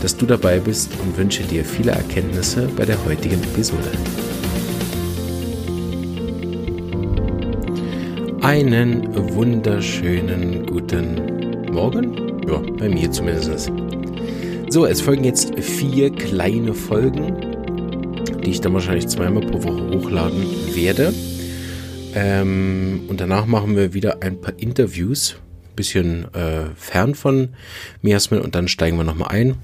dass du dabei bist und wünsche dir viele Erkenntnisse bei der heutigen Episode. Einen wunderschönen guten Morgen. Ja, bei mir zumindest. So, es folgen jetzt vier kleine Folgen, die ich dann wahrscheinlich zweimal pro Woche hochladen werde. Ähm, und danach machen wir wieder ein paar Interviews, bisschen äh, fern von Miasmin und dann steigen wir nochmal ein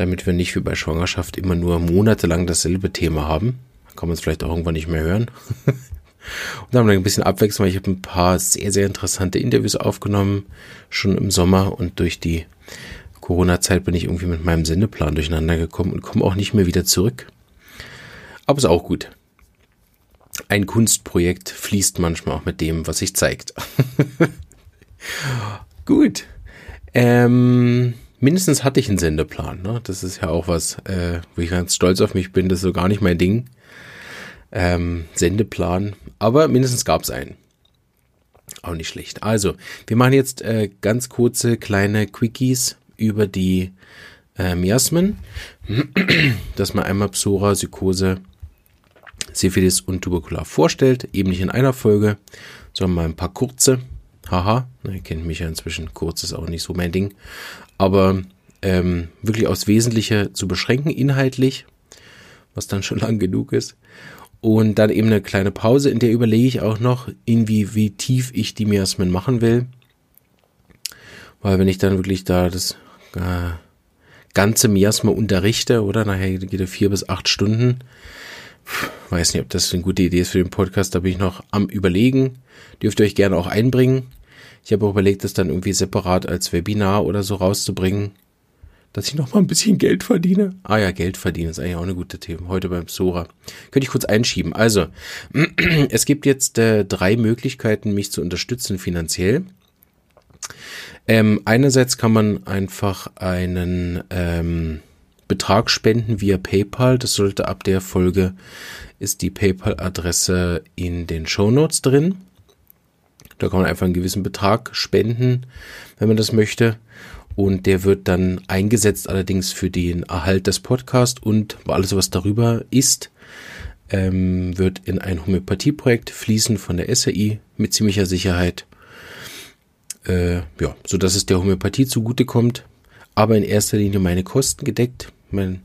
damit wir nicht wie bei Schwangerschaft immer nur monatelang dasselbe Thema haben. Kann man es vielleicht auch irgendwann nicht mehr hören. und dann haben wir ein bisschen Abwechslung, weil ich habe ein paar sehr, sehr interessante Interviews aufgenommen, schon im Sommer und durch die Corona-Zeit bin ich irgendwie mit meinem Sendeplan durcheinander gekommen und komme auch nicht mehr wieder zurück. Aber ist auch gut. Ein Kunstprojekt fließt manchmal auch mit dem, was sich zeigt. gut. Ähm, mindestens hatte ich einen Sendeplan. Ne? Das ist ja auch was, äh, wo ich ganz stolz auf mich bin. Das ist so gar nicht mein Ding. Ähm, Sendeplan. Aber mindestens gab es einen. Auch nicht schlecht. Also, wir machen jetzt äh, ganz kurze kleine Quickies über die äh, Miasmen. Dass man einmal Psora, Psychose, Syphilis und Tuberkular vorstellt. Eben nicht in einer Folge, sondern mal ein paar kurze. Haha, ihr kennt mich ja inzwischen. Kurz ist auch nicht so mein Ding aber ähm, wirklich aufs Wesentliche zu beschränken, inhaltlich, was dann schon lang genug ist. Und dann eben eine kleine Pause, in der überlege ich auch noch, irgendwie, wie tief ich die Miasmen machen will. Weil wenn ich dann wirklich da das äh, ganze Miasma unterrichte, oder nachher geht er vier bis acht Stunden. Weiß nicht, ob das eine gute Idee ist für den Podcast, da bin ich noch am überlegen. Dürft ihr euch gerne auch einbringen. Ich habe überlegt, das dann irgendwie separat als Webinar oder so rauszubringen, dass ich noch mal ein bisschen Geld verdiene. Ah ja, Geld verdienen ist eigentlich auch eine gute Thema. Heute beim Sora. Könnte ich kurz einschieben. Also, es gibt jetzt äh, drei Möglichkeiten, mich zu unterstützen finanziell. Ähm, einerseits kann man einfach einen ähm, Betrag spenden via PayPal. Das sollte ab der Folge ist die PayPal-Adresse in den Show Notes drin. Da kann man einfach einen gewissen Betrag spenden, wenn man das möchte. Und der wird dann eingesetzt allerdings für den Erhalt des Podcasts und alles, was darüber ist, ähm, wird in ein Homöopathieprojekt fließen von der SAI mit ziemlicher Sicherheit. Äh, ja, so dass es der Homöopathie zugutekommt, aber in erster Linie meine Kosten gedeckt. Mein,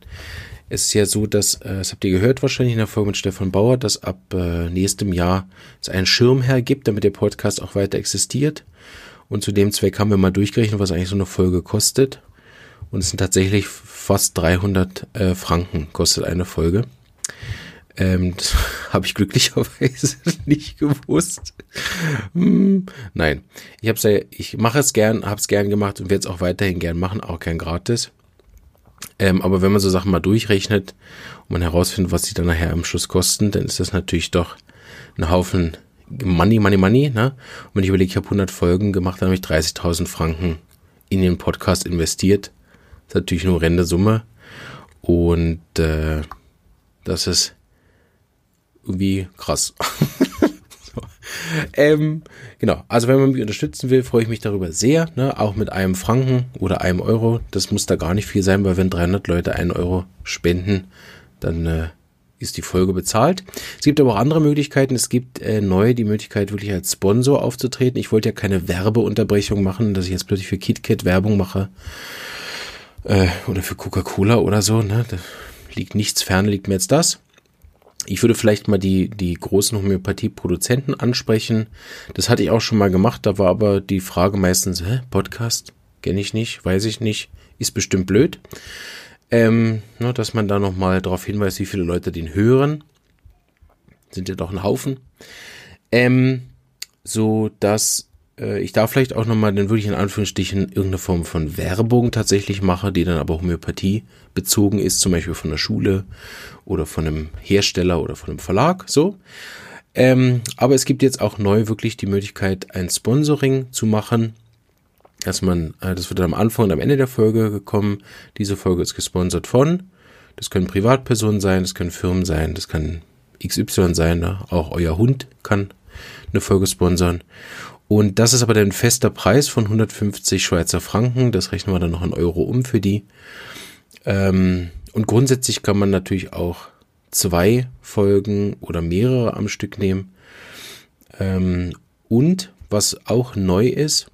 es ist ja so, dass, äh, das habt ihr gehört wahrscheinlich in der Folge mit Stefan Bauer, dass ab äh, nächstem Jahr es einen Schirmherr gibt, damit der Podcast auch weiter existiert. Und zu dem Zweck haben wir mal durchgerechnet, was eigentlich so eine Folge kostet. Und es sind tatsächlich fast 300 äh, Franken kostet eine Folge. Ähm, das habe ich glücklicherweise nicht gewusst. Hm, nein, ich hab's ja, ich mache es gern, habe es gern gemacht und werde es auch weiterhin gern machen, auch gern gratis. Ähm, aber wenn man so Sachen mal durchrechnet und man herausfindet, was sie dann nachher am Schluss kosten, dann ist das natürlich doch ein Haufen Money, Money, Money. Ne? Und wenn ich überlege, ich habe 100 Folgen gemacht, dann habe ich 30.000 Franken in den Podcast investiert. Das ist natürlich nur rende Summe. Und äh, das ist irgendwie krass. ähm, genau, also wenn man mich unterstützen will, freue ich mich darüber sehr, ne? auch mit einem Franken oder einem Euro. Das muss da gar nicht viel sein, weil wenn 300 Leute einen Euro spenden, dann äh, ist die Folge bezahlt. Es gibt aber auch andere Möglichkeiten. Es gibt äh, neu die Möglichkeit, wirklich als Sponsor aufzutreten. Ich wollte ja keine Werbeunterbrechung machen, dass ich jetzt plötzlich für KitKat Werbung mache äh, oder für Coca-Cola oder so. Ne? Da liegt nichts fern, liegt mir jetzt das. Ich würde vielleicht mal die, die großen Homöopathie-Produzenten ansprechen. Das hatte ich auch schon mal gemacht, da war aber die Frage meistens, hä, Podcast? Kenne ich nicht, weiß ich nicht, ist bestimmt blöd. Ähm, ne, dass man da nochmal darauf hinweist, wie viele Leute den hören. Sind ja doch ein Haufen. Ähm, so dass ich da vielleicht auch nochmal, dann würde ich in Anführungsstrichen irgendeine Form von Werbung tatsächlich mache, die dann aber Homöopathie bezogen ist, zum Beispiel von der Schule oder von einem Hersteller oder von einem Verlag, so. Ähm, aber es gibt jetzt auch neu wirklich die Möglichkeit, ein Sponsoring zu machen, dass man, äh, das wird am Anfang und am Ende der Folge gekommen. Diese Folge ist gesponsert von. Das können Privatpersonen sein, das können Firmen sein, das kann XY sein, ne? auch euer Hund kann eine Folge sponsern. Und das ist aber dann ein fester Preis von 150 Schweizer Franken. Das rechnen wir dann noch in Euro um für die. Ähm, und grundsätzlich kann man natürlich auch zwei Folgen oder mehrere am Stück nehmen. Ähm, und was auch neu ist,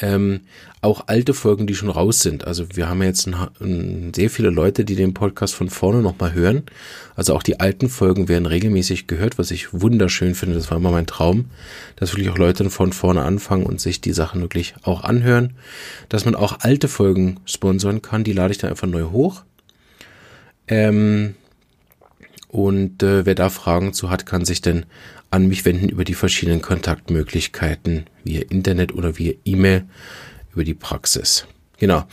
ähm, auch alte Folgen, die schon raus sind. Also wir haben jetzt ein, ein, sehr viele Leute, die den Podcast von vorne nochmal hören. Also auch die alten Folgen werden regelmäßig gehört, was ich wunderschön finde. Das war immer mein Traum, dass wirklich auch Leute von vorne anfangen und sich die Sachen wirklich auch anhören. Dass man auch alte Folgen sponsern kann, die lade ich dann einfach neu hoch. Ähm, und äh, wer da Fragen zu hat, kann sich dann an mich wenden über die verschiedenen Kontaktmöglichkeiten via Internet oder via E-Mail über die Praxis. Genau.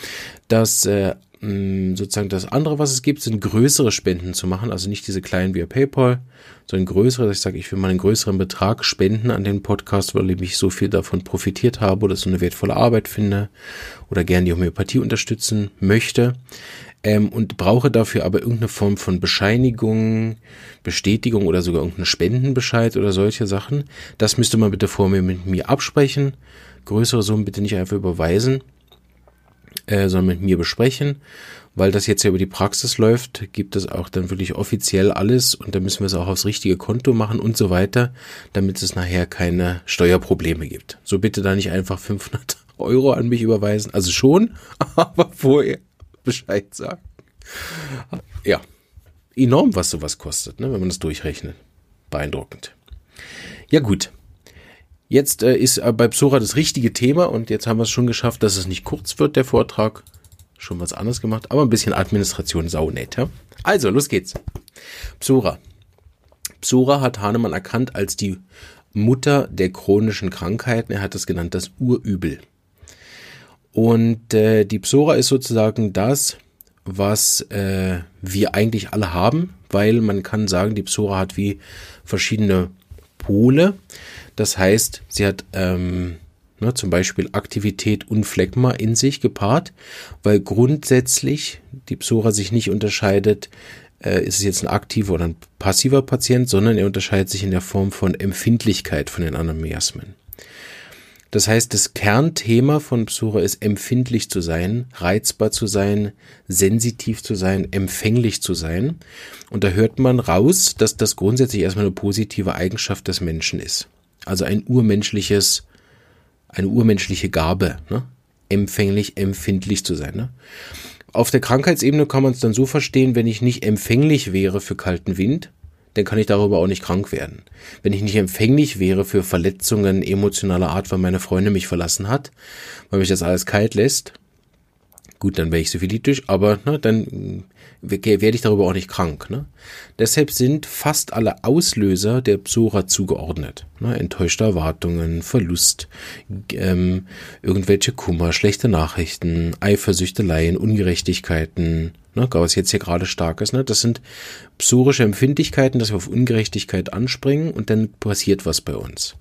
Das äh, sozusagen das andere, was es gibt, sind größere Spenden zu machen, also nicht diese kleinen via PayPal, sondern größere, dass ich sage, ich will mal einen größeren Betrag spenden an den Podcast, weil ich so viel davon profitiert habe oder so eine wertvolle Arbeit finde oder gern die Homöopathie unterstützen möchte ähm, und brauche dafür aber irgendeine Form von Bescheinigung, Bestätigung oder sogar irgendeinen Spendenbescheid oder solche Sachen. Das müsste man bitte vor mir mit mir absprechen. Größere Summen bitte nicht einfach überweisen, äh, sondern mit mir besprechen. Weil das jetzt ja über die Praxis läuft, gibt es auch dann wirklich offiziell alles und da müssen wir es auch aufs richtige Konto machen und so weiter, damit es nachher keine Steuerprobleme gibt. So bitte da nicht einfach 500 Euro an mich überweisen. Also schon, aber vorher Bescheid sagen. Ja, enorm, was sowas kostet, ne, wenn man das durchrechnet. Beeindruckend. Ja gut. Jetzt äh, ist äh, bei Psora das richtige Thema und jetzt haben wir es schon geschafft, dass es nicht kurz wird, der Vortrag. Schon was anderes gemacht, aber ein bisschen Administration saunett. Ja? Also, los geht's. Psora. Psora hat Hahnemann erkannt als die Mutter der chronischen Krankheiten. Er hat das genannt das Urübel. Und äh, die Psora ist sozusagen das, was äh, wir eigentlich alle haben, weil man kann sagen, die Psora hat wie verschiedene Pole. Das heißt, sie hat ähm, ne, zum Beispiel Aktivität und Phlegma in sich gepaart, weil grundsätzlich die Psora sich nicht unterscheidet, äh, ist es jetzt ein aktiver oder ein passiver Patient, sondern er unterscheidet sich in der Form von Empfindlichkeit von den anderen Miasmen. Das heißt, das Kernthema von Psora ist empfindlich zu sein, reizbar zu sein, sensitiv zu sein, empfänglich zu sein. Und da hört man raus, dass das grundsätzlich erstmal eine positive Eigenschaft des Menschen ist. Also ein urmenschliches, eine urmenschliche Gabe, ne? empfänglich, empfindlich zu sein. Ne? Auf der Krankheitsebene kann man es dann so verstehen, wenn ich nicht empfänglich wäre für kalten Wind, dann kann ich darüber auch nicht krank werden. Wenn ich nicht empfänglich wäre für Verletzungen emotionaler Art, weil meine Freundin mich verlassen hat, weil mich das alles kalt lässt, gut, dann wäre ich syphilitisch, aber ne, dann werde ich darüber auch nicht krank. Ne? Deshalb sind fast alle Auslöser der Psora zugeordnet. Ne? Enttäuschte Erwartungen, Verlust, ähm, irgendwelche Kummer, schlechte Nachrichten, Eifersüchteleien, Ungerechtigkeiten, ne, was jetzt hier gerade stark ist. Ne? Das sind psorische Empfindlichkeiten, dass wir auf Ungerechtigkeit anspringen und dann passiert was bei uns.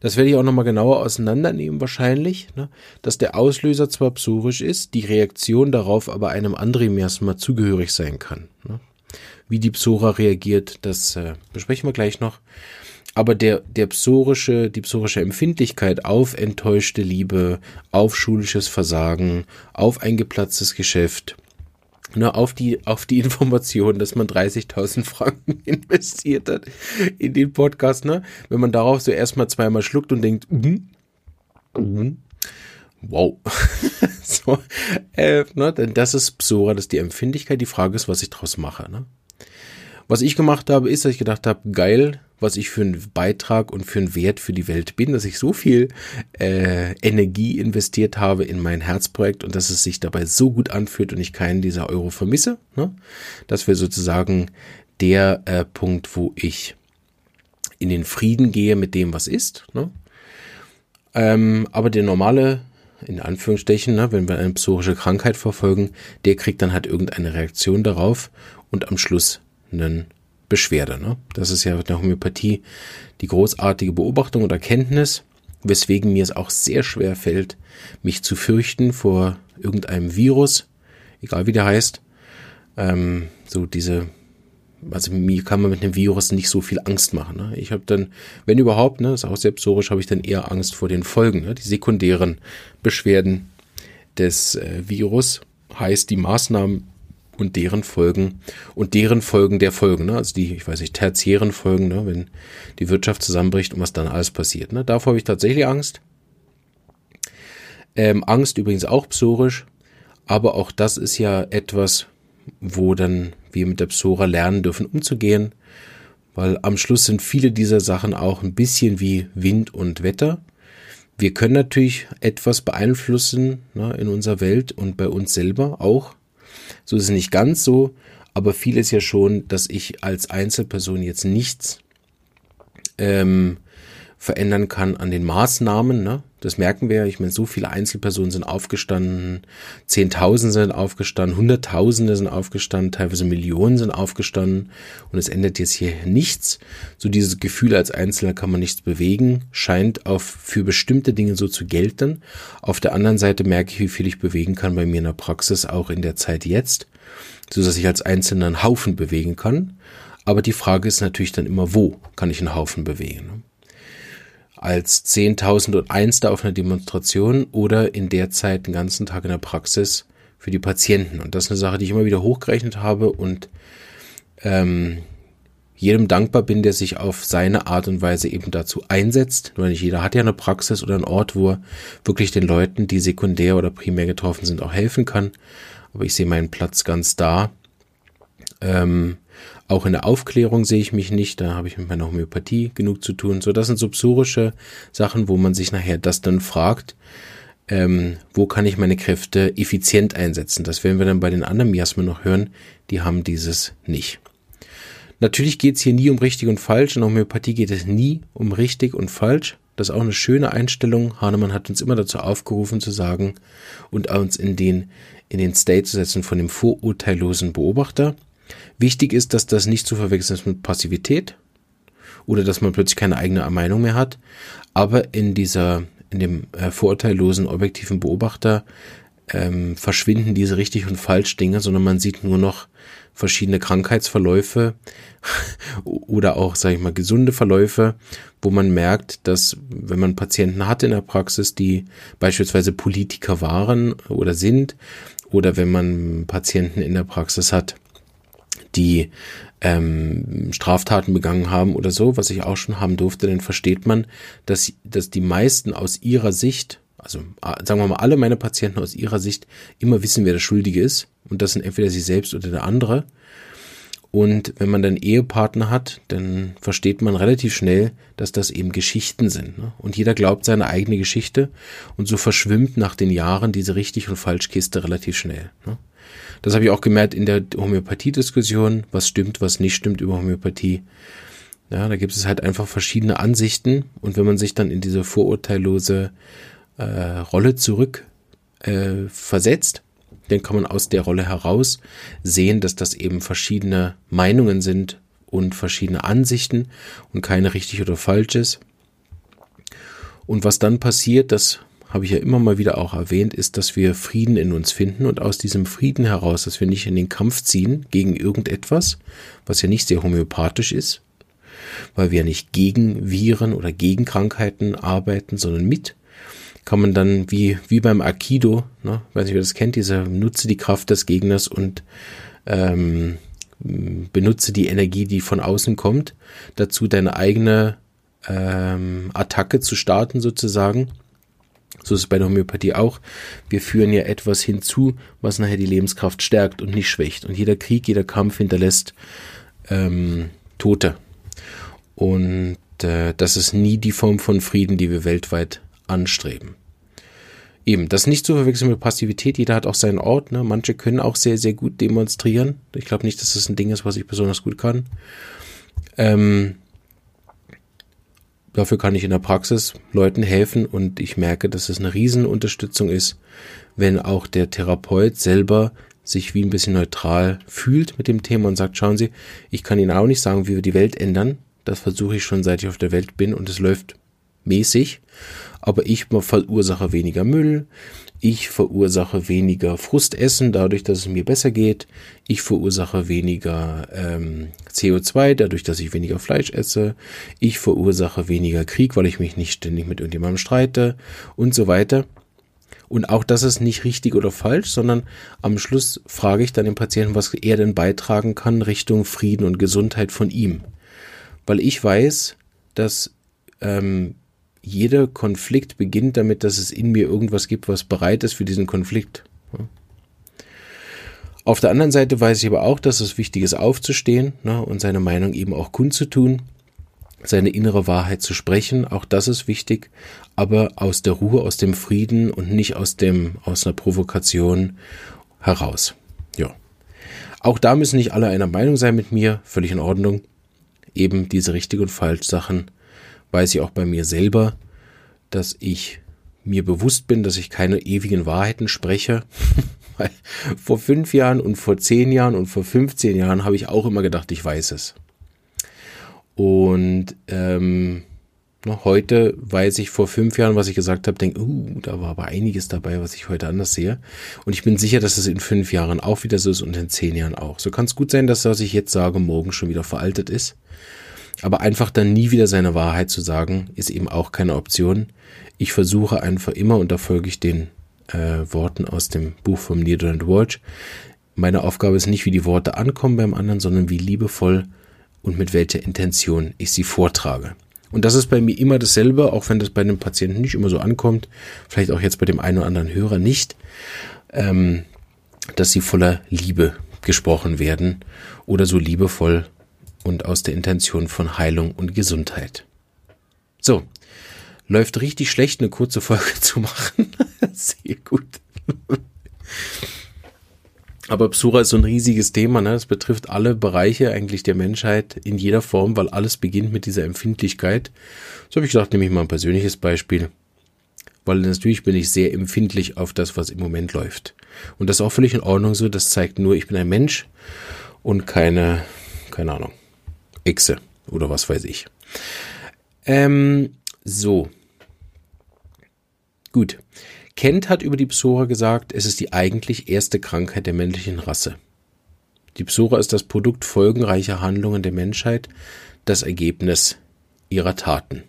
Das werde ich auch nochmal genauer auseinandernehmen wahrscheinlich, ne? dass der Auslöser zwar psorisch ist, die Reaktion darauf aber einem anderen Miasma zugehörig sein kann. Ne? Wie die Psora reagiert, das äh, besprechen wir gleich noch. Aber der, der psorische, die psorische Empfindlichkeit auf enttäuschte Liebe, auf schulisches Versagen, auf ein geplatztes Geschäft, ne, auf die, auf die Information, dass man 30.000 Franken investiert hat in den Podcast, ne, wenn man darauf so erstmal zweimal schluckt und denkt, mm, mm, wow, so, äh, ne, denn das ist Psora, das ist die Empfindlichkeit, die Frage ist, was ich draus mache, ne. Was ich gemacht habe, ist, dass ich gedacht habe, geil, was ich für einen Beitrag und für einen Wert für die Welt bin, dass ich so viel äh, Energie investiert habe in mein Herzprojekt und dass es sich dabei so gut anfühlt und ich keinen dieser Euro vermisse. Ne? Das wäre sozusagen der äh, Punkt, wo ich in den Frieden gehe mit dem, was ist. Ne? Ähm, aber der normale, in Anführungsstrichen, ne, wenn wir eine psorische Krankheit verfolgen, der kriegt dann halt irgendeine Reaktion darauf und am Schluss Beschwerde. Ne? Das ist ja in der Homöopathie die großartige Beobachtung und Erkenntnis, weswegen mir es auch sehr schwer fällt, mich zu fürchten vor irgendeinem Virus, egal wie der heißt. Ähm, so diese, also mir kann man mit einem Virus nicht so viel Angst machen. Ne? Ich habe dann, wenn überhaupt, ne, ist auch sehr psorisch, habe ich dann eher Angst vor den Folgen, ne? die sekundären Beschwerden des äh, Virus. Heißt, die Maßnahmen und deren Folgen und deren Folgen der Folgen, ne? also die, ich weiß nicht, tertiären Folgen, ne? wenn die Wirtschaft zusammenbricht und was dann alles passiert. Ne? Davor habe ich tatsächlich Angst. Ähm, Angst übrigens auch psorisch, aber auch das ist ja etwas, wo dann wir mit der Psora lernen dürfen umzugehen, weil am Schluss sind viele dieser Sachen auch ein bisschen wie Wind und Wetter. Wir können natürlich etwas beeinflussen ne, in unserer Welt und bei uns selber auch. So ist es nicht ganz so, aber viel ist ja schon, dass ich als Einzelperson jetzt nichts ähm, verändern kann an den Maßnahmen. Ne? Das merken wir. Ich meine, so viele Einzelpersonen sind aufgestanden, Zehntausende sind aufgestanden, Hunderttausende sind aufgestanden, teilweise Millionen sind aufgestanden und es ändert jetzt hier nichts. So dieses Gefühl als Einzelner kann man nichts bewegen, scheint auf für bestimmte Dinge so zu gelten. Auf der anderen Seite merke ich, wie viel ich bewegen kann bei mir in der Praxis, auch in der Zeit jetzt, so dass ich als Einzelner einen Haufen bewegen kann. Aber die Frage ist natürlich dann immer, wo kann ich einen Haufen bewegen? Als 10.001 auf einer Demonstration oder in der Zeit den ganzen Tag in der Praxis für die Patienten. Und das ist eine Sache, die ich immer wieder hochgerechnet habe und ähm, jedem dankbar bin, der sich auf seine Art und Weise eben dazu einsetzt. Weil nicht jeder hat ja eine Praxis oder einen Ort, wo er wirklich den Leuten, die sekundär oder primär getroffen sind, auch helfen kann. Aber ich sehe meinen Platz ganz da. Ähm, auch in der Aufklärung sehe ich mich nicht, da habe ich mit meiner Homöopathie genug zu tun. So, das sind so psorische Sachen, wo man sich nachher das dann fragt, ähm, wo kann ich meine Kräfte effizient einsetzen. Das werden wir dann bei den anderen Miasmen noch hören, die haben dieses nicht. Natürlich geht es hier nie um richtig und falsch. In der Homöopathie geht es nie um richtig und falsch. Das ist auch eine schöne Einstellung. Hahnemann hat uns immer dazu aufgerufen zu sagen und uns in den, in den State zu setzen von dem vorurteillosen Beobachter. Wichtig ist, dass das nicht zu verwechseln ist mit Passivität oder dass man plötzlich keine eigene Meinung mehr hat. Aber in dieser, in dem äh, vorurteillosen, objektiven Beobachter ähm, verschwinden diese richtig und falsch Dinge, sondern man sieht nur noch verschiedene Krankheitsverläufe oder auch, sage ich mal, gesunde Verläufe, wo man merkt, dass wenn man Patienten hat in der Praxis, die beispielsweise Politiker waren oder sind, oder wenn man Patienten in der Praxis hat, die ähm, Straftaten begangen haben oder so, was ich auch schon haben durfte, dann versteht man, dass, dass die meisten aus ihrer Sicht, also sagen wir mal alle meine Patienten aus ihrer Sicht immer wissen, wer der Schuldige ist. Und das sind entweder sie selbst oder der andere. Und wenn man dann Ehepartner hat, dann versteht man relativ schnell, dass das eben Geschichten sind. Ne? Und jeder glaubt seine eigene Geschichte und so verschwimmt nach den Jahren diese richtig und falsch Kiste relativ schnell. Ne? Das habe ich auch gemerkt in der Homöopathie-Diskussion, was stimmt, was nicht stimmt über Homöopathie. Ja, da gibt es halt einfach verschiedene Ansichten und wenn man sich dann in diese vorurteillose äh, Rolle zurück äh, versetzt, dann kann man aus der Rolle heraus sehen, dass das eben verschiedene Meinungen sind und verschiedene Ansichten und keine richtig oder falsch ist. Und was dann passiert, das habe ich ja immer mal wieder auch erwähnt, ist, dass wir Frieden in uns finden und aus diesem Frieden heraus, dass wir nicht in den Kampf ziehen gegen irgendetwas, was ja nicht sehr homöopathisch ist, weil wir nicht gegen Viren oder gegen Krankheiten arbeiten, sondern mit, kann man dann wie, wie beim Aikido, ne, weiß nicht, wer das kennt, dieser nutze die Kraft des Gegners und ähm, benutze die Energie, die von außen kommt, dazu deine eigene ähm, Attacke zu starten sozusagen so ist es bei der Homöopathie auch. Wir führen ja etwas hinzu, was nachher die Lebenskraft stärkt und nicht schwächt. Und jeder Krieg, jeder Kampf hinterlässt ähm, Tote. Und äh, das ist nie die Form von Frieden, die wir weltweit anstreben. Eben, das nicht zu verwechseln mit Passivität. Jeder hat auch seinen Ort. Ne? Manche können auch sehr, sehr gut demonstrieren. Ich glaube nicht, dass das ein Ding ist, was ich besonders gut kann. Ähm, dafür kann ich in der Praxis Leuten helfen und ich merke, dass es eine Riesenunterstützung ist, wenn auch der Therapeut selber sich wie ein bisschen neutral fühlt mit dem Thema und sagt, schauen Sie, ich kann Ihnen auch nicht sagen, wie wir die Welt ändern. Das versuche ich schon, seit ich auf der Welt bin und es läuft mäßig. Aber ich verursache weniger Müll, ich verursache weniger Frustessen dadurch, dass es mir besser geht. Ich verursache weniger ähm, CO2 dadurch, dass ich weniger Fleisch esse. Ich verursache weniger Krieg, weil ich mich nicht ständig mit irgendjemandem streite und so weiter. Und auch das ist nicht richtig oder falsch, sondern am Schluss frage ich dann den Patienten, was er denn beitragen kann Richtung Frieden und Gesundheit von ihm. Weil ich weiß, dass ähm, jeder Konflikt beginnt damit, dass es in mir irgendwas gibt, was bereit ist für diesen Konflikt. Auf der anderen Seite weiß ich aber auch, dass es wichtig ist, aufzustehen ne, und seine Meinung eben auch kundzutun, seine innere Wahrheit zu sprechen. Auch das ist wichtig, aber aus der Ruhe, aus dem Frieden und nicht aus dem aus einer Provokation heraus. Ja. Auch da müssen nicht alle einer Meinung sein mit mir, völlig in Ordnung. Eben diese richtig und falsch Sachen weiß ich auch bei mir selber, dass ich mir bewusst bin, dass ich keine ewigen Wahrheiten spreche. Vor fünf Jahren und vor zehn Jahren und vor 15 Jahren habe ich auch immer gedacht, ich weiß es. Und ähm, noch heute weiß ich vor fünf Jahren, was ich gesagt habe, denke, uh, da war aber einiges dabei, was ich heute anders sehe. Und ich bin sicher, dass es in fünf Jahren auch wieder so ist und in zehn Jahren auch. So kann es gut sein, dass was ich jetzt sage, morgen schon wieder veraltet ist. Aber einfach dann nie wieder seine Wahrheit zu sagen, ist eben auch keine Option. Ich versuche einfach immer, und da folge ich den äh, Worten aus dem Buch vom Needle Watch, meine Aufgabe ist nicht, wie die Worte ankommen beim anderen, sondern wie liebevoll und mit welcher Intention ich sie vortrage. Und das ist bei mir immer dasselbe, auch wenn das bei einem Patienten nicht immer so ankommt, vielleicht auch jetzt bei dem einen oder anderen Hörer nicht, ähm, dass sie voller Liebe gesprochen werden oder so liebevoll und aus der Intention von Heilung und Gesundheit. So, läuft richtig schlecht, eine kurze Folge zu machen. Sehr gut. Aber Psura ist so ein riesiges Thema, ne? Das betrifft alle Bereiche eigentlich der Menschheit in jeder Form, weil alles beginnt mit dieser Empfindlichkeit. So habe ich gesagt, nehme ich mal ein persönliches Beispiel. Weil natürlich bin ich sehr empfindlich auf das, was im Moment läuft. Und das ist auch völlig in Ordnung so. Das zeigt nur, ich bin ein Mensch und keine, keine Ahnung, Echse oder was weiß ich. Ähm, so. Gut. Kent hat über die Psora gesagt, es ist die eigentlich erste Krankheit der männlichen Rasse. Die Psora ist das Produkt folgenreicher Handlungen der Menschheit, das Ergebnis ihrer Taten.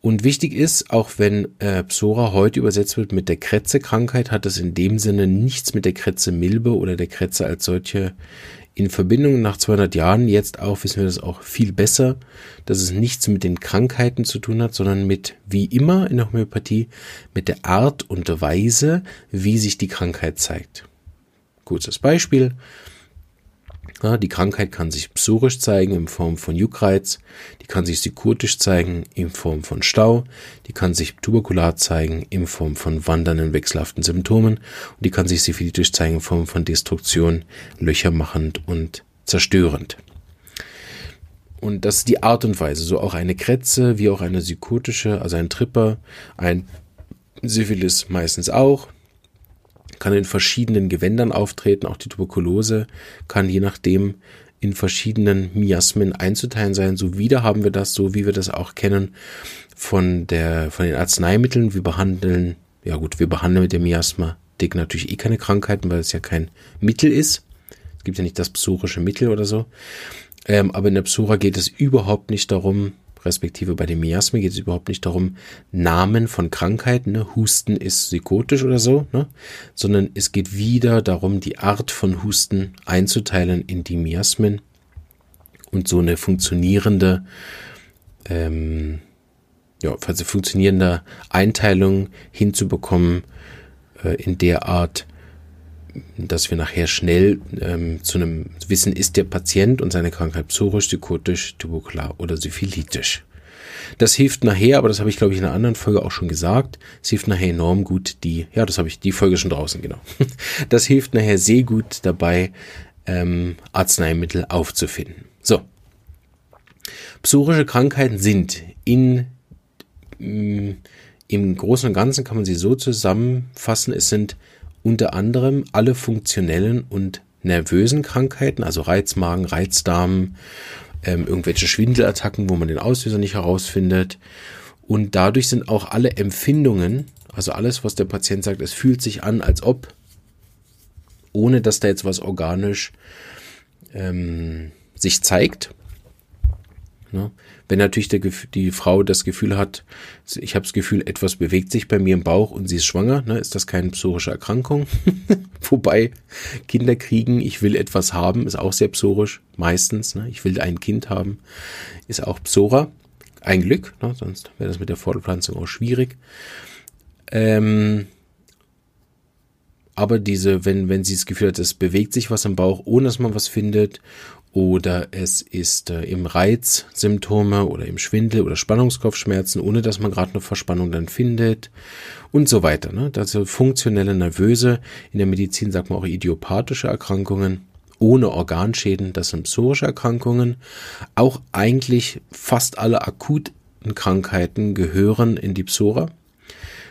Und wichtig ist, auch wenn äh, Psora heute übersetzt wird mit der Kretze-Krankheit, hat es in dem Sinne nichts mit der Kretze-Milbe oder der Kretze als solche in Verbindung nach 200 Jahren, jetzt auch wissen wir das auch viel besser, dass es nichts mit den Krankheiten zu tun hat, sondern mit, wie immer in der Homöopathie, mit der Art und Weise, wie sich die Krankheit zeigt. Kurzes Beispiel. Ja, die Krankheit kann sich psorisch zeigen in Form von Juckreiz, die kann sich psychotisch zeigen in Form von Stau, die kann sich tuberkular zeigen in Form von wandernden, wechselhaften Symptomen. Und die kann sich syphilitisch zeigen in Form von Destruktion, löchermachend und zerstörend. Und das ist die Art und Weise, so auch eine Kretze, wie auch eine psychotische, also ein Tripper, ein Syphilis meistens auch, kann in verschiedenen Gewändern auftreten. Auch die Tuberkulose kann je nachdem in verschiedenen Miasmen einzuteilen sein. So wieder haben wir das, so wie wir das auch kennen von der, von den Arzneimitteln. Wir behandeln, ja gut, wir behandeln mit dem Miasma dick natürlich eh keine Krankheiten, weil es ja kein Mittel ist. Es gibt ja nicht das psorische Mittel oder so. Ähm, aber in der Psora geht es überhaupt nicht darum, respektive bei dem Miasme geht es überhaupt nicht darum, Namen von Krankheiten, ne? Husten ist psychotisch oder so, ne? sondern es geht wieder darum, die Art von Husten einzuteilen in die Miasmen und so eine funktionierende, ähm, ja, also funktionierende Einteilung hinzubekommen äh, in der Art, dass wir nachher schnell ähm, zu einem wissen, ist der Patient und seine Krankheit psorisch, psychotisch, tuberkular oder syphilitisch. Das hilft nachher, aber das habe ich glaube ich in einer anderen Folge auch schon gesagt, es hilft nachher enorm gut, die, ja, das habe ich, die Folge schon draußen, genau. Das hilft nachher sehr gut dabei, ähm, Arzneimittel aufzufinden. So. Psorische Krankheiten sind in, mm, im Großen und Ganzen kann man sie so zusammenfassen, es sind unter anderem alle funktionellen und nervösen Krankheiten, also Reizmagen, Reizdarm, ähm, irgendwelche Schwindelattacken, wo man den Auslöser nicht herausfindet. Und dadurch sind auch alle Empfindungen, also alles, was der Patient sagt, es fühlt sich an, als ob, ohne dass da jetzt was organisch ähm, sich zeigt. Ne? Wenn natürlich der, die Frau das Gefühl hat, ich habe das Gefühl, etwas bewegt sich bei mir im Bauch und sie ist schwanger, ne, ist das keine psorische Erkrankung. Wobei Kinder kriegen, ich will etwas haben, ist auch sehr psorisch, meistens. Ne, ich will ein Kind haben, ist auch Psora. Ein Glück, ne, sonst wäre das mit der Fortpflanzung auch schwierig. Ähm, aber diese, wenn, wenn sie das Gefühl hat, es bewegt sich was im Bauch, ohne dass man was findet, oder es ist äh, im Reizsymptome oder im Schwindel oder Spannungskopfschmerzen, ohne dass man gerade eine Verspannung dann findet und so weiter. Ne? Das sind funktionelle Nervöse, in der Medizin sagt man auch idiopathische Erkrankungen, ohne Organschäden, das sind psorische Erkrankungen. Auch eigentlich fast alle akuten Krankheiten gehören in die Psora.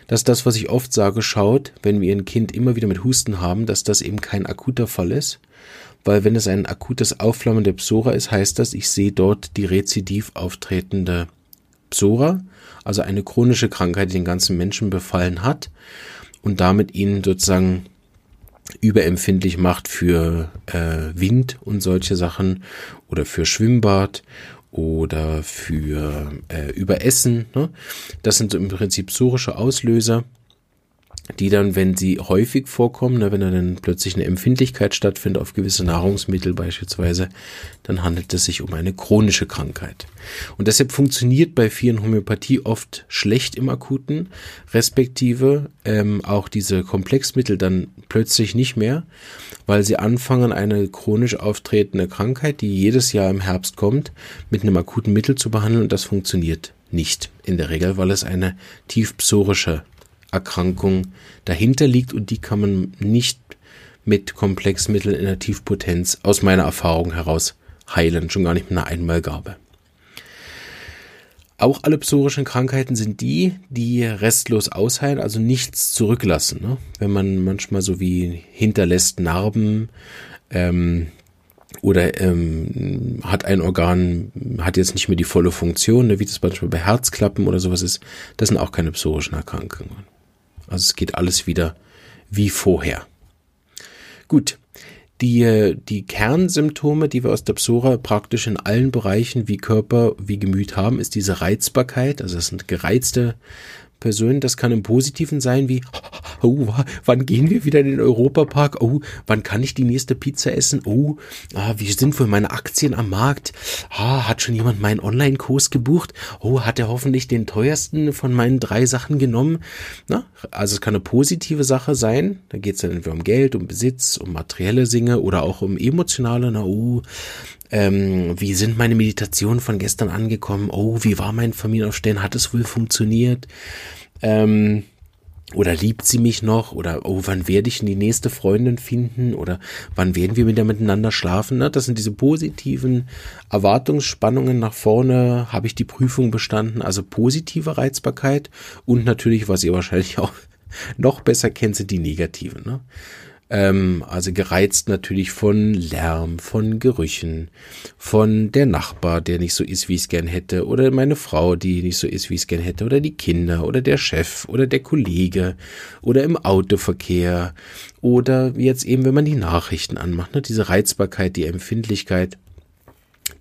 Das ist das, was ich oft sage, schaut, wenn wir ein Kind immer wieder mit Husten haben, dass das eben kein akuter Fall ist, weil wenn es ein akutes Aufflammen der Psora ist, heißt das, ich sehe dort die rezidiv auftretende Psora, also eine chronische Krankheit, die den ganzen Menschen befallen hat und damit ihn sozusagen überempfindlich macht für äh, Wind und solche Sachen oder für Schwimmbad oder für äh, Überessen. Ne? Das sind so im Prinzip psorische Auslöser die dann, wenn sie häufig vorkommen, ne, wenn dann plötzlich eine Empfindlichkeit stattfindet auf gewisse Nahrungsmittel beispielsweise, dann handelt es sich um eine chronische Krankheit. Und deshalb funktioniert bei vielen Homöopathie oft schlecht im Akuten, respektive ähm, auch diese Komplexmittel dann plötzlich nicht mehr, weil sie anfangen, eine chronisch auftretende Krankheit, die jedes Jahr im Herbst kommt, mit einem akuten Mittel zu behandeln und das funktioniert nicht in der Regel, weil es eine tiefpsorische Erkrankung dahinter liegt und die kann man nicht mit Komplexmitteln in der Tiefpotenz aus meiner Erfahrung heraus heilen, schon gar nicht mit einer Einmalgabe. Auch alle psorischen Krankheiten sind die, die restlos ausheilen, also nichts zurücklassen. Ne? Wenn man manchmal so wie hinterlässt Narben ähm, oder ähm, hat ein Organ, hat jetzt nicht mehr die volle Funktion, ne, wie das manchmal bei Herzklappen oder sowas ist, das sind auch keine psorischen Erkrankungen. Also es geht alles wieder wie vorher. Gut. Die, die Kernsymptome, die wir aus der Psora praktisch in allen Bereichen wie Körper, wie Gemüt haben, ist diese Reizbarkeit. Also das sind gereizte Personen. Das kann im Positiven sein wie, oh, wann gehen wir wieder in den Europapark? Oh, wann kann ich die nächste Pizza essen? Oh, ah, wie sind wohl meine Aktien am Markt? Ah, hat schon jemand meinen Online-Kurs gebucht? Oh, hat er hoffentlich den teuersten von meinen drei Sachen genommen? Na, also es kann eine positive Sache sein. Da geht es dann entweder um Geld, um Besitz, um materielle Dinge oder auch um emotionale. Na, oh, ähm, wie sind meine Meditationen von gestern angekommen? Oh, wie war mein Familienaufstehen? Hat es wohl funktioniert? Ähm, oder liebt sie mich noch? Oder oh, wann werde ich die nächste Freundin finden? Oder wann werden wir wieder miteinander schlafen? Ne? Das sind diese positiven Erwartungsspannungen nach vorne. Habe ich die Prüfung bestanden? Also positive Reizbarkeit. Und natürlich, was ihr wahrscheinlich auch noch besser kennt, sind die negativen. Ne? Ähm, also gereizt natürlich von Lärm, von Gerüchen, von der Nachbar, der nicht so ist, wie ich es gern hätte, oder meine Frau, die nicht so ist, wie ich es gern hätte, oder die Kinder, oder der Chef, oder der Kollege, oder im Autoverkehr, oder jetzt eben, wenn man die Nachrichten anmacht, ne, diese Reizbarkeit, die Empfindlichkeit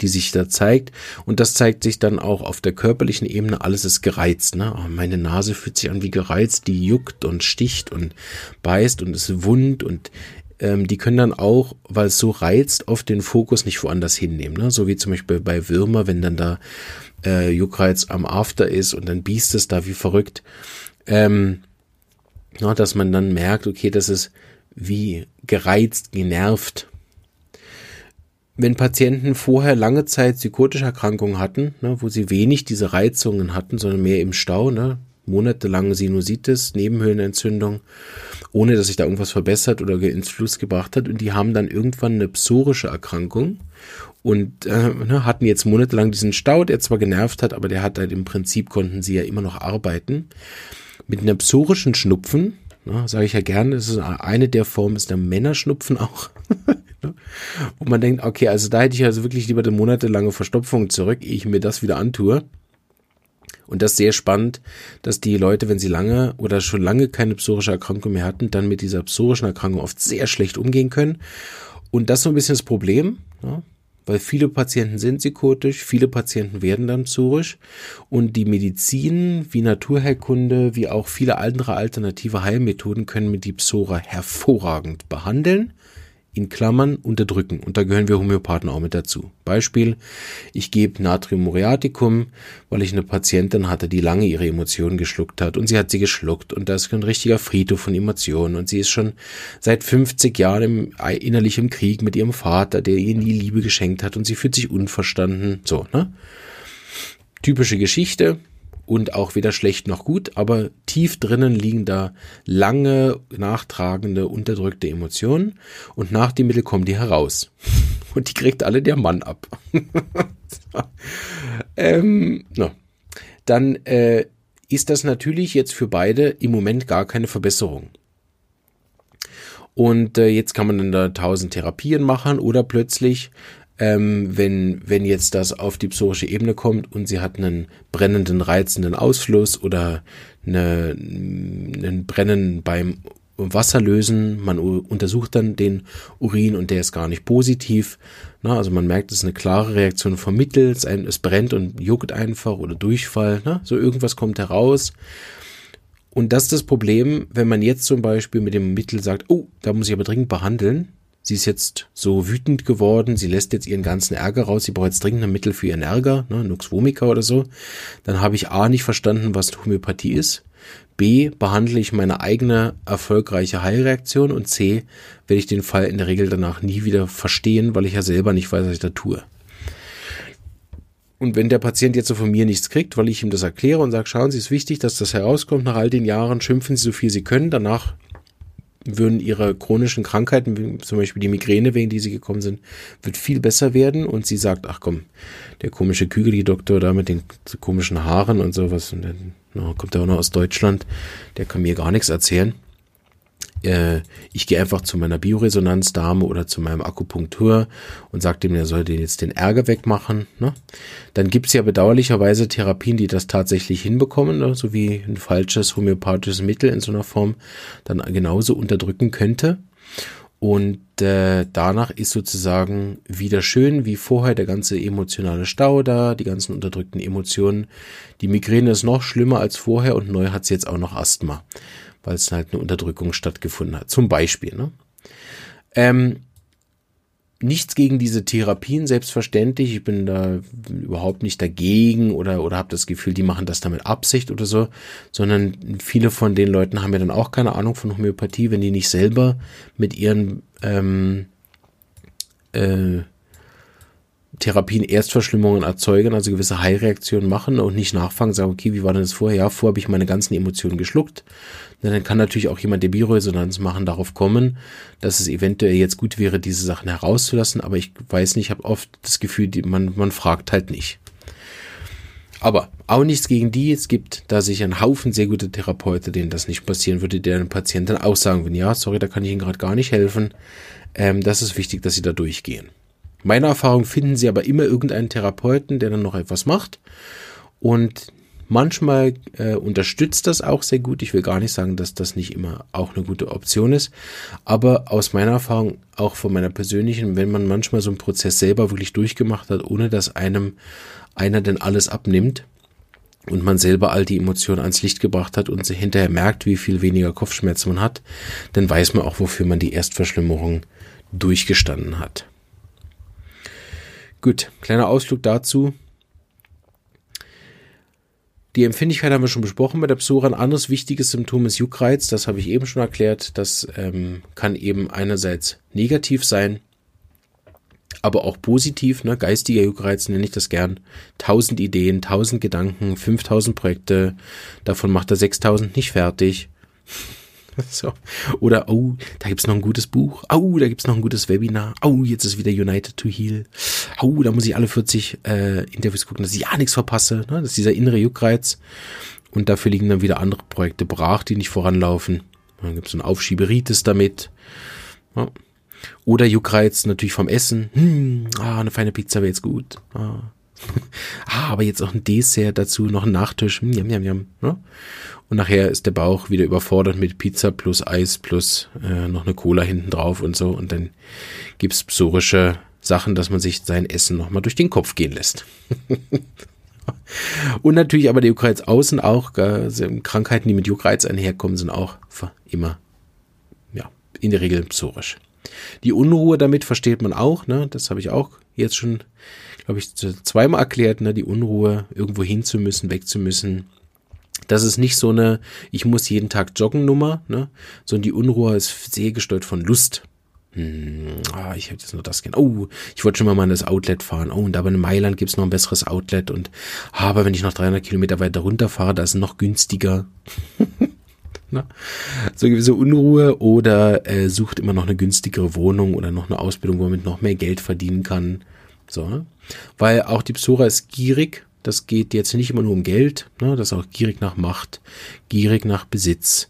die sich da zeigt. Und das zeigt sich dann auch auf der körperlichen Ebene. Alles ist gereizt. Ne? Oh, meine Nase fühlt sich an wie gereizt. Die juckt und sticht und beißt und ist wund. Und ähm, die können dann auch, weil es so reizt, oft den Fokus nicht woanders hinnehmen. Ne? So wie zum Beispiel bei Würmer, wenn dann da äh, Juckreiz am After ist und dann biest es da wie verrückt. Ähm, ja, dass man dann merkt, okay, das ist wie gereizt, genervt wenn Patienten vorher lange Zeit psychotische Erkrankungen hatten, ne, wo sie wenig diese Reizungen hatten, sondern mehr im Stau, ne, monatelange Sinusitis, Nebenhöhlenentzündung, ohne dass sich da irgendwas verbessert oder ins Fluss gebracht hat, und die haben dann irgendwann eine psorische Erkrankung und äh, ne, hatten jetzt monatelang diesen Stau, der zwar genervt hat, aber der hat halt im Prinzip konnten sie ja immer noch arbeiten. Mit einem psorischen Schnupfen, ne, sage ich ja gerne, das ist eine der Formen, ist der Männerschnupfen auch. Ne, wo man denkt, okay, also da hätte ich also wirklich lieber eine monatelange Verstopfung zurück, ehe ich mir das wieder antue. Und das ist sehr spannend, dass die Leute, wenn sie lange oder schon lange keine psorische Erkrankung mehr hatten, dann mit dieser psorischen Erkrankung oft sehr schlecht umgehen können. Und das ist so ein bisschen das Problem, ja, weil viele Patienten sind psychotisch, viele Patienten werden dann psorisch und die Medizin wie Naturheilkunde wie auch viele andere alternative Heilmethoden können mit die Psora hervorragend behandeln in Klammern unterdrücken. Und da gehören wir Homöopathen auch mit dazu. Beispiel, ich gebe Natrium muriaticum, weil ich eine Patientin hatte, die lange ihre Emotionen geschluckt hat. Und sie hat sie geschluckt. Und das ist ein richtiger Friedhof von Emotionen. Und sie ist schon seit 50 Jahren im, innerlich im Krieg mit ihrem Vater, der ihr nie Liebe geschenkt hat. Und sie fühlt sich unverstanden. So, ne? Typische Geschichte und auch weder schlecht noch gut, aber tief drinnen liegen da lange, nachtragende, unterdrückte Emotionen und nach dem Mittel kommen die heraus. Und die kriegt alle der Mann ab. ähm, no. Dann äh, ist das natürlich jetzt für beide im Moment gar keine Verbesserung. Und äh, jetzt kann man dann da tausend Therapien machen oder plötzlich ähm, wenn, wenn jetzt das auf die psorische Ebene kommt und sie hat einen brennenden, reizenden Ausfluss oder eine, einen Brennen beim Wasserlösen, man untersucht dann den Urin und der ist gar nicht positiv. Na, also man merkt, es ist eine klare Reaktion vom Mittel, es, ein, es brennt und juckt einfach oder Durchfall, na, so irgendwas kommt heraus. Und das ist das Problem, wenn man jetzt zum Beispiel mit dem Mittel sagt, oh, da muss ich aber dringend behandeln, sie ist jetzt so wütend geworden, sie lässt jetzt ihren ganzen Ärger raus, sie braucht jetzt dringend ein Mittel für ihren Ärger, ne, Nux vomica oder so, dann habe ich A nicht verstanden, was Homöopathie ist, B behandle ich meine eigene erfolgreiche Heilreaktion. Und C werde ich den Fall in der Regel danach nie wieder verstehen, weil ich ja selber nicht weiß, was ich da tue. Und wenn der Patient jetzt so von mir nichts kriegt, weil ich ihm das erkläre und sage, schauen Sie, es ist wichtig, dass das herauskommt nach all den Jahren, schimpfen Sie so viel Sie können, danach würden ihre chronischen Krankheiten, wie zum Beispiel die Migräne, wegen die sie gekommen sind, wird viel besser werden. Und sie sagt, ach komm, der komische Kügeli-Doktor da mit den komischen Haaren und sowas, und dann no, kommt er auch noch aus Deutschland, der kann mir gar nichts erzählen äh, ich gehe einfach zu meiner Bioresonanzdame oder zu meinem Akupunktur und sage dem, er soll den jetzt den Ärger wegmachen. Ne? Dann gibt es ja bedauerlicherweise Therapien, die das tatsächlich hinbekommen, ne? so wie ein falsches homöopathisches Mittel in so einer Form dann genauso unterdrücken könnte. Und äh, danach ist sozusagen wieder schön wie vorher der ganze emotionale Stau da, die ganzen unterdrückten Emotionen. Die Migräne ist noch schlimmer als vorher und neu hat sie jetzt auch noch Asthma weil es halt eine Unterdrückung stattgefunden hat. Zum Beispiel. Ne? Ähm, nichts gegen diese Therapien, selbstverständlich. Ich bin da überhaupt nicht dagegen oder, oder habe das Gefühl, die machen das da mit Absicht oder so, sondern viele von den Leuten haben ja dann auch keine Ahnung von Homöopathie, wenn die nicht selber mit ihren ähm, äh, Therapien Erstverschlimmungen erzeugen, also gewisse Heilreaktionen machen und nicht nachfragen, sagen, okay, wie war denn das vorher? Ja, vorher habe ich meine ganzen Emotionen geschluckt. Dann kann natürlich auch jemand, der Bioresonanz machen, darauf kommen, dass es eventuell jetzt gut wäre, diese Sachen herauszulassen, aber ich weiß nicht, ich habe oft das Gefühl, man, man fragt halt nicht. Aber auch nichts gegen die. Es gibt da sicher einen Haufen sehr gute Therapeuten, denen das nicht passieren würde, der den Patienten auch sagen würden, ja, sorry, da kann ich Ihnen gerade gar nicht helfen. Ähm, das ist wichtig, dass Sie da durchgehen. Meiner Erfahrung finden Sie aber immer irgendeinen Therapeuten, der dann noch etwas macht. Und manchmal äh, unterstützt das auch sehr gut. Ich will gar nicht sagen, dass das nicht immer auch eine gute Option ist. Aber aus meiner Erfahrung, auch von meiner persönlichen, wenn man manchmal so einen Prozess selber wirklich durchgemacht hat, ohne dass einem einer denn alles abnimmt, und man selber all die Emotionen ans Licht gebracht hat und sich hinterher merkt, wie viel weniger Kopfschmerzen man hat, dann weiß man auch, wofür man die Erstverschlimmerung durchgestanden hat. Gut, kleiner Ausflug dazu. Die Empfindlichkeit haben wir schon besprochen bei der Psora. Ein anderes wichtiges Symptom ist Juckreiz. Das habe ich eben schon erklärt. Das ähm, kann eben einerseits negativ sein, aber auch positiv. Ne? Geistiger Juckreiz nenne ich das gern. Tausend Ideen, tausend Gedanken, 5000 Projekte. Davon macht er 6000 nicht fertig. So. Oder, oh, da gibt's noch ein gutes Buch. Oh, da gibt's noch ein gutes Webinar. Oh, jetzt ist wieder United to Heal. Oh, da muss ich alle 40 äh, Interviews gucken, dass ich ja nichts verpasse. Ne? Das ist dieser innere Juckreiz. Und dafür liegen dann wieder andere Projekte brach, die nicht voranlaufen. Dann gibt's so ein Aufschieberitis damit. Ja. Oder Juckreiz natürlich vom Essen. Hm, ah, eine feine Pizza wäre jetzt gut. Ah. ah, aber jetzt auch ein Dessert dazu, noch ein Nachtisch. Hm, jam, jam. Ja? Und nachher ist der Bauch wieder überfordert mit Pizza plus Eis plus äh, noch eine Cola hinten drauf und so. Und dann gibt's psorische Sachen, dass man sich sein Essen nochmal durch den Kopf gehen lässt. und natürlich aber der Juckreiz außen auch, also Krankheiten, die mit Juckreiz einherkommen, sind auch immer, ja, in der Regel psorisch. Die Unruhe damit versteht man auch, ne? Das habe ich auch jetzt schon, glaube ich, zweimal erklärt, ne? Die Unruhe, irgendwo hin zu müssen, weg zu müssen, das ist nicht so eine, ich muss jeden Tag joggen Nummer, ne? sondern die Unruhe ist sehr gesteuert von Lust. Hm, ah, ich hätte jetzt nur das gern. Oh, ich wollte schon mal mal in das Outlet fahren. Oh, und da in Mailand gibt's noch ein besseres Outlet. Und ah, aber wenn ich noch 300 Kilometer weiter runterfahre, da ist es noch günstiger. Ne? So gewisse Unruhe oder äh, sucht immer noch eine günstigere Wohnung oder noch eine Ausbildung, womit noch mehr Geld verdienen kann. So, ne? Weil auch die Psora ist gierig das geht jetzt nicht immer nur um Geld, ne? das ist auch gierig nach Macht, gierig nach Besitz,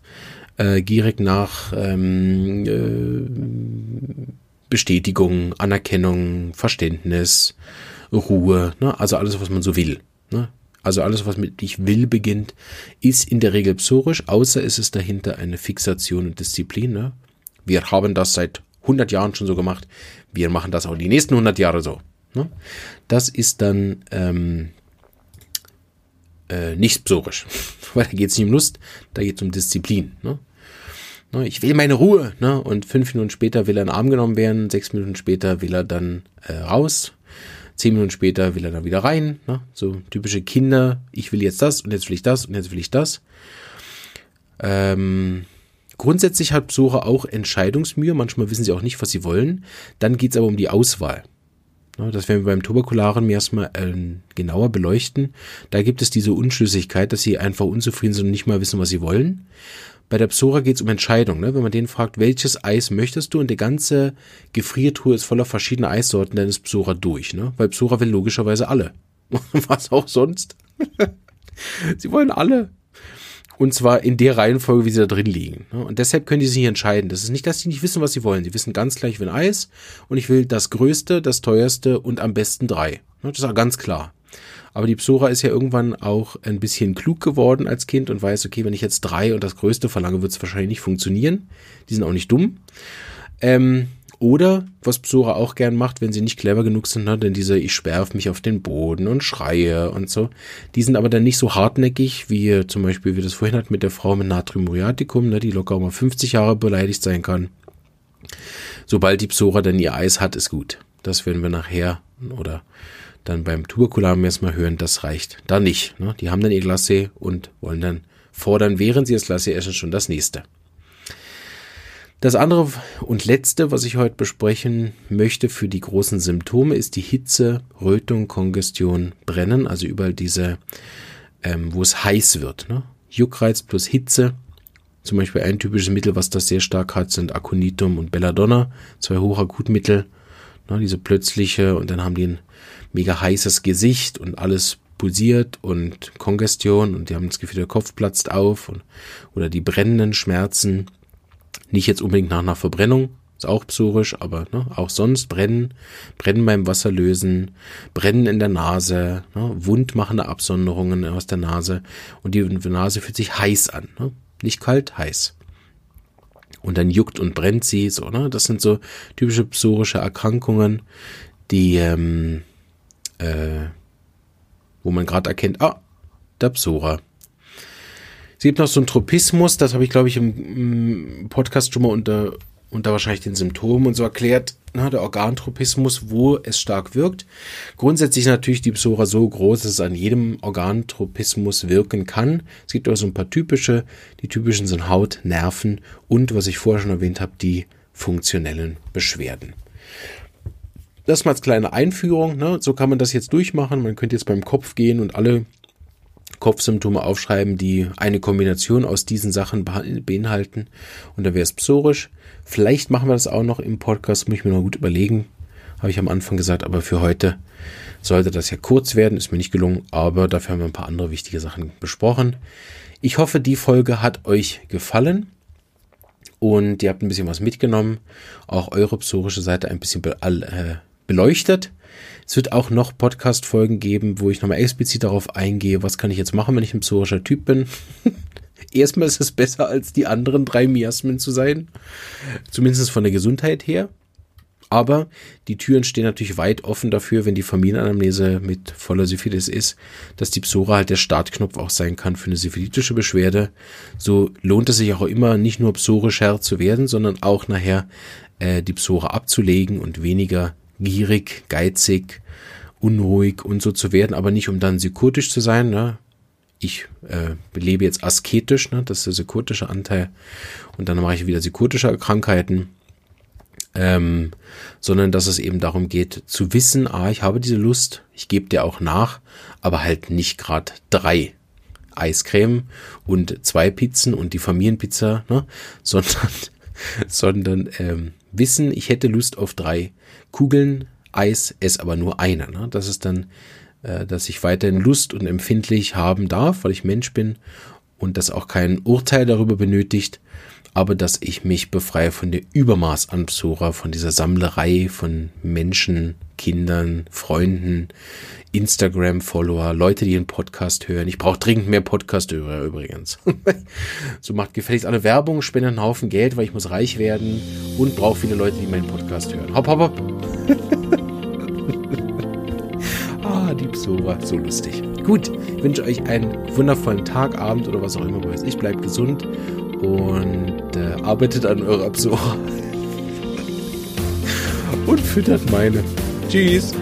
äh, gierig nach ähm, äh, Bestätigung, Anerkennung, Verständnis, Ruhe, ne? also alles, was man so will. Ne? Also alles, was mit ich will beginnt, ist in der Regel psorisch, außer ist es dahinter eine Fixation und Disziplin. Ne? Wir haben das seit 100 Jahren schon so gemacht, wir machen das auch die nächsten 100 Jahre so. Ne? Das ist dann ähm, äh, nicht psorisch. Weil da geht es nicht um Lust, da geht es um Disziplin. Ne? ne? Ich will meine Ruhe. Ne? Und fünf Minuten später will er in den Arm genommen werden, sechs Minuten später will er dann äh, raus, zehn Minuten später will er dann wieder rein. Ne? So typische Kinder, ich will jetzt das und jetzt will ich das und jetzt will ich das. Ähm, grundsätzlich hat Psora auch Entscheidungsmühe, manchmal wissen sie auch nicht, was sie wollen. Dann geht es aber um die Auswahl. Das werden wir beim Tuberkularen erstmal äh, genauer beleuchten. Da gibt es diese Unschlüssigkeit, dass sie einfach unzufrieden sind und nicht mal wissen, was sie wollen. Bei der Psora geht es um Entscheidung. Ne? Wenn man den fragt, welches Eis möchtest du und die ganze Gefriertruhe ist voller verschiedener Eissorten, dann ist Psora durch. Ne? Weil Psora will logischerweise alle. was auch sonst. sie wollen alle. Und zwar in der Reihenfolge, wie sie da drin liegen. Und deshalb können die sich entscheiden. Das ist nicht, dass sie nicht wissen, was sie wollen. Sie wissen ganz gleich, ich will Eis und ich will das Größte, das Teuerste und am besten drei. Das ist auch ganz klar. Aber die Psora ist ja irgendwann auch ein bisschen klug geworden als Kind und weiß, okay, wenn ich jetzt drei und das Größte verlange, wird es wahrscheinlich nicht funktionieren. Die sind auch nicht dumm. Ähm, oder, was Psora auch gern macht, wenn sie nicht clever genug sind, ne, denn diese ich sperre mich auf den Boden und schreie und so, die sind aber dann nicht so hartnäckig, wie zum Beispiel, wie das vorhin hat mit der Frau mit Natrium muriaticum, ne, die locker mal 50 Jahre beleidigt sein kann. Sobald die Psora dann ihr Eis hat, ist gut. Das werden wir nachher oder dann beim Tuberkulam erstmal hören, das reicht da nicht. Ne? Die haben dann ihr Glacé und wollen dann fordern, während sie das Glacé essen, schon das nächste. Das andere und letzte, was ich heute besprechen möchte für die großen Symptome, ist die Hitze, Rötung, Kongestion, Brennen, also überall diese, ähm, wo es heiß wird. Ne? Juckreiz plus Hitze. Zum Beispiel ein typisches Mittel, was das sehr stark hat, sind Aconitum und Belladonna, zwei Hochakutmittel. Ne? Diese plötzliche und dann haben die ein mega heißes Gesicht und alles pulsiert und Kongestion und die haben das Gefühl, der Kopf platzt auf und, oder die brennenden Schmerzen nicht jetzt unbedingt nach einer Verbrennung, ist auch psorisch, aber ne, auch sonst brennen, brennen beim Wasserlösen, brennen in der Nase, ne, wundmachende Absonderungen aus der Nase und die Nase fühlt sich heiß an, ne? nicht kalt, heiß. Und dann juckt und brennt sie, so, ne? Das sind so typische psorische Erkrankungen, die, ähm, äh, wo man gerade erkennt, ah, der Psora. Es gibt noch so einen Tropismus, das habe ich, glaube ich, im, Podcast schon mal unter, unter wahrscheinlich den Symptomen und so erklärt, ne, der Organtropismus, wo es stark wirkt. Grundsätzlich natürlich die Psora so groß, dass es an jedem Organtropismus wirken kann. Es gibt aber so ein paar typische. Die typischen sind Haut, Nerven und, was ich vorher schon erwähnt habe, die funktionellen Beschwerden. Das mal als kleine Einführung. Ne? So kann man das jetzt durchmachen. Man könnte jetzt beim Kopf gehen und alle Kopfsymptome aufschreiben, die eine Kombination aus diesen Sachen beinhalten. Und dann wäre es psorisch. Vielleicht machen wir das auch noch im Podcast, muss ich mir noch gut überlegen. Habe ich am Anfang gesagt, aber für heute sollte das ja kurz werden, ist mir nicht gelungen, aber dafür haben wir ein paar andere wichtige Sachen besprochen. Ich hoffe, die Folge hat euch gefallen und ihr habt ein bisschen was mitgenommen, auch eure psorische Seite ein bisschen äh, beleuchtet. Es wird auch noch Podcast-Folgen geben, wo ich nochmal explizit darauf eingehe, was kann ich jetzt machen, wenn ich ein psorischer Typ bin. Erstmal ist es besser, als die anderen drei Miasmen zu sein. Zumindest von der Gesundheit her. Aber die Türen stehen natürlich weit offen dafür, wenn die Familienanamnese mit voller Syphilis ist, dass die Psora halt der Startknopf auch sein kann für eine syphilitische Beschwerde. So lohnt es sich auch immer, nicht nur psorisch Herr zu werden, sondern auch nachher äh, die Psora abzulegen und weniger gierig, geizig, unruhig und so zu werden, aber nicht um dann psychotisch zu sein. Ne? Ich äh, lebe jetzt asketisch, ne? das ist der psychotische Anteil. Und dann mache ich wieder psychotische Krankheiten ähm, sondern dass es eben darum geht zu wissen, ah, ich habe diese Lust, ich gebe dir auch nach, aber halt nicht gerade drei Eiscreme und zwei Pizzen und die Familienpizza, ne? sondern, sondern ähm, wissen, ich hätte Lust auf drei Kugeln Eis, esse aber nur eine. Ne? Das ist dann, äh, dass ich weiterhin Lust und empfindlich haben darf, weil ich Mensch bin und das auch kein Urteil darüber benötigt, aber dass ich mich befreie von der Übermaß an Psora, von dieser Sammlerei von Menschen, Kindern, Freunden, Instagram-Follower, Leute, die einen Podcast hören. Ich brauche dringend mehr Podcast-Hörer übrigens. so macht gefälligst alle Werbung, spende einen Haufen Geld, weil ich muss reich werden und brauche viele Leute, die meinen Podcast hören. Hopp, hopp, hopp. ah, die Psora, so lustig. Gut, ich wünsche euch einen wundervollen Tag, Abend oder was auch immer. Ich bleibt gesund und äh, arbeitet an eurer Absora und füttert meine. Tschüss.